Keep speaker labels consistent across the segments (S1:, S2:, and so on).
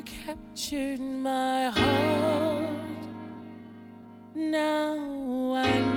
S1: You captured my heart. Now I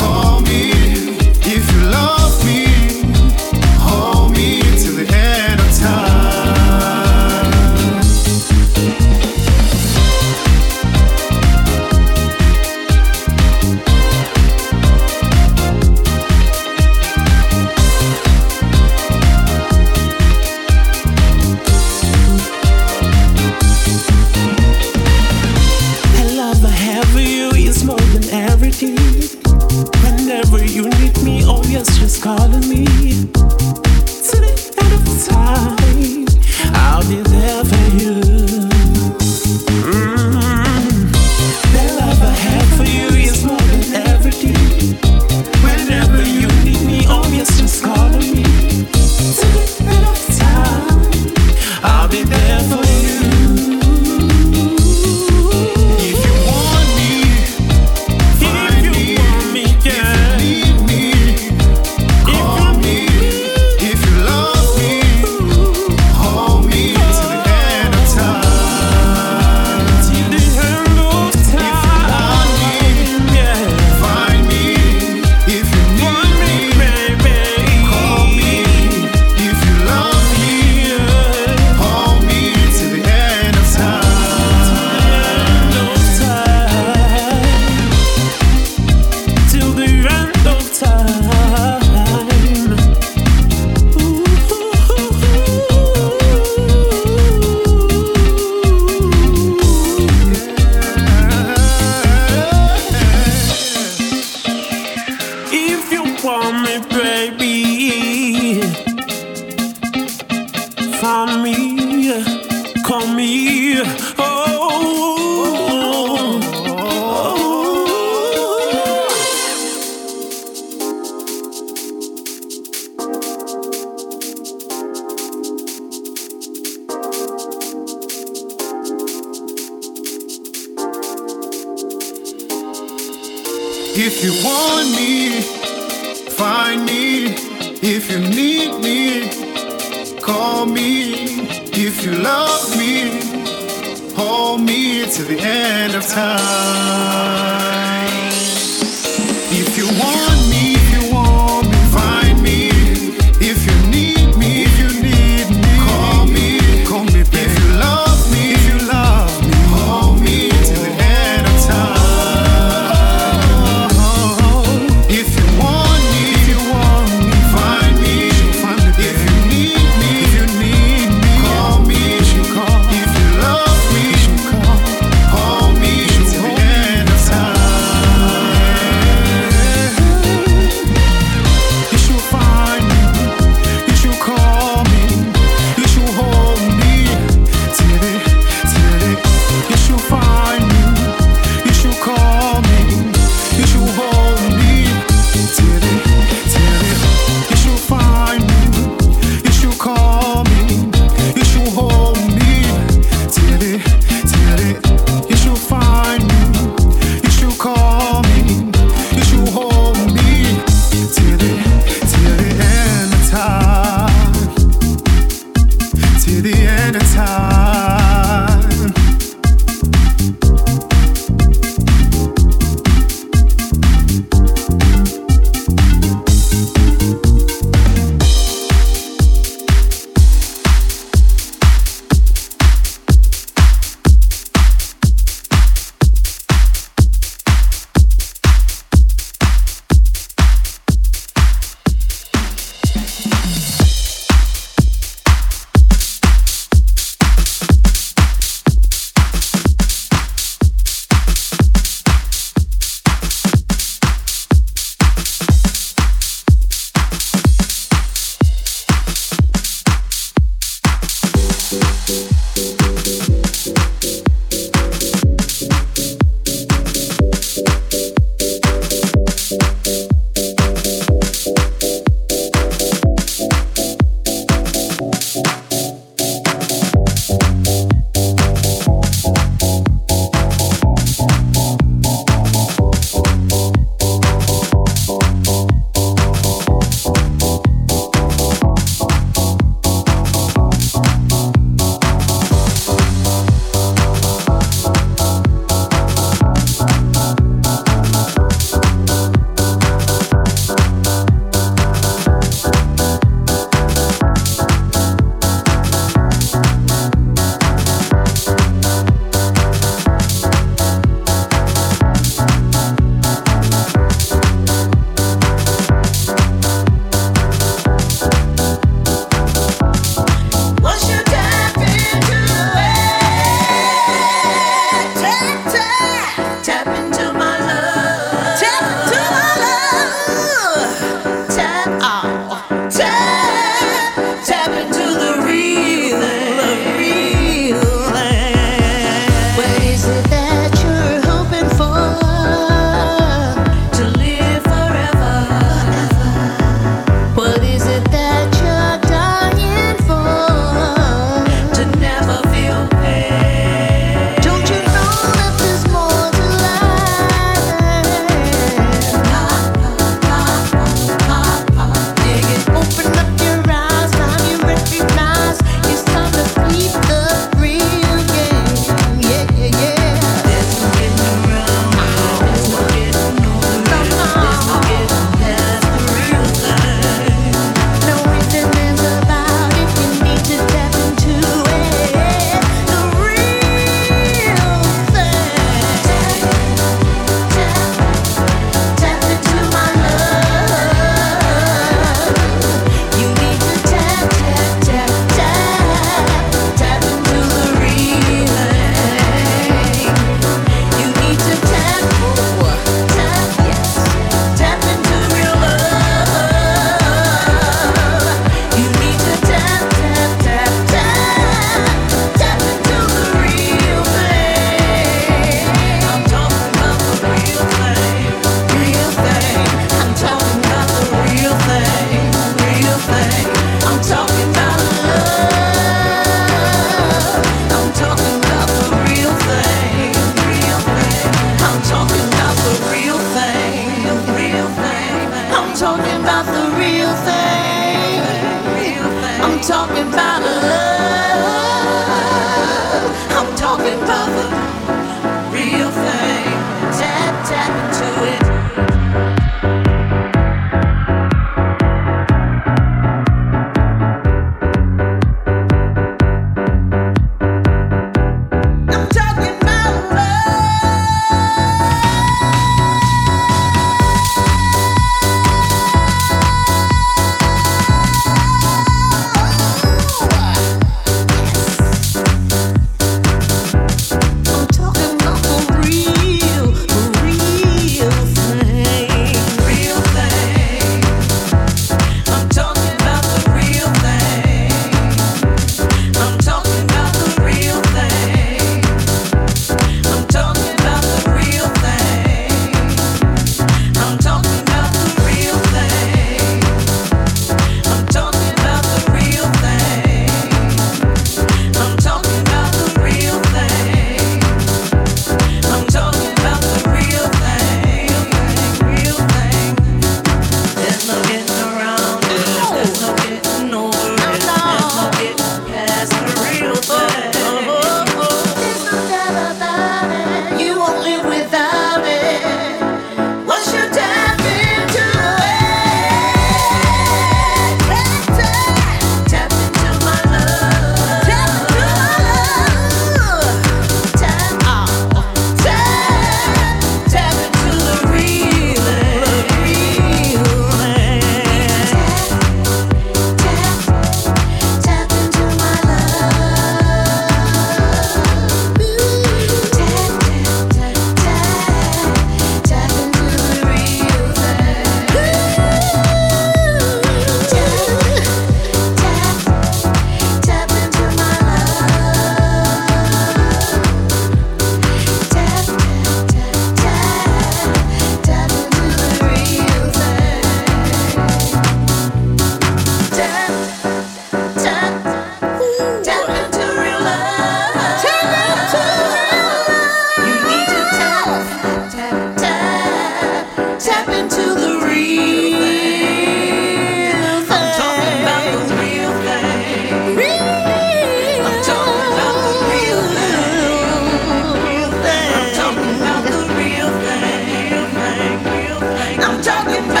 S1: talking
S2: about.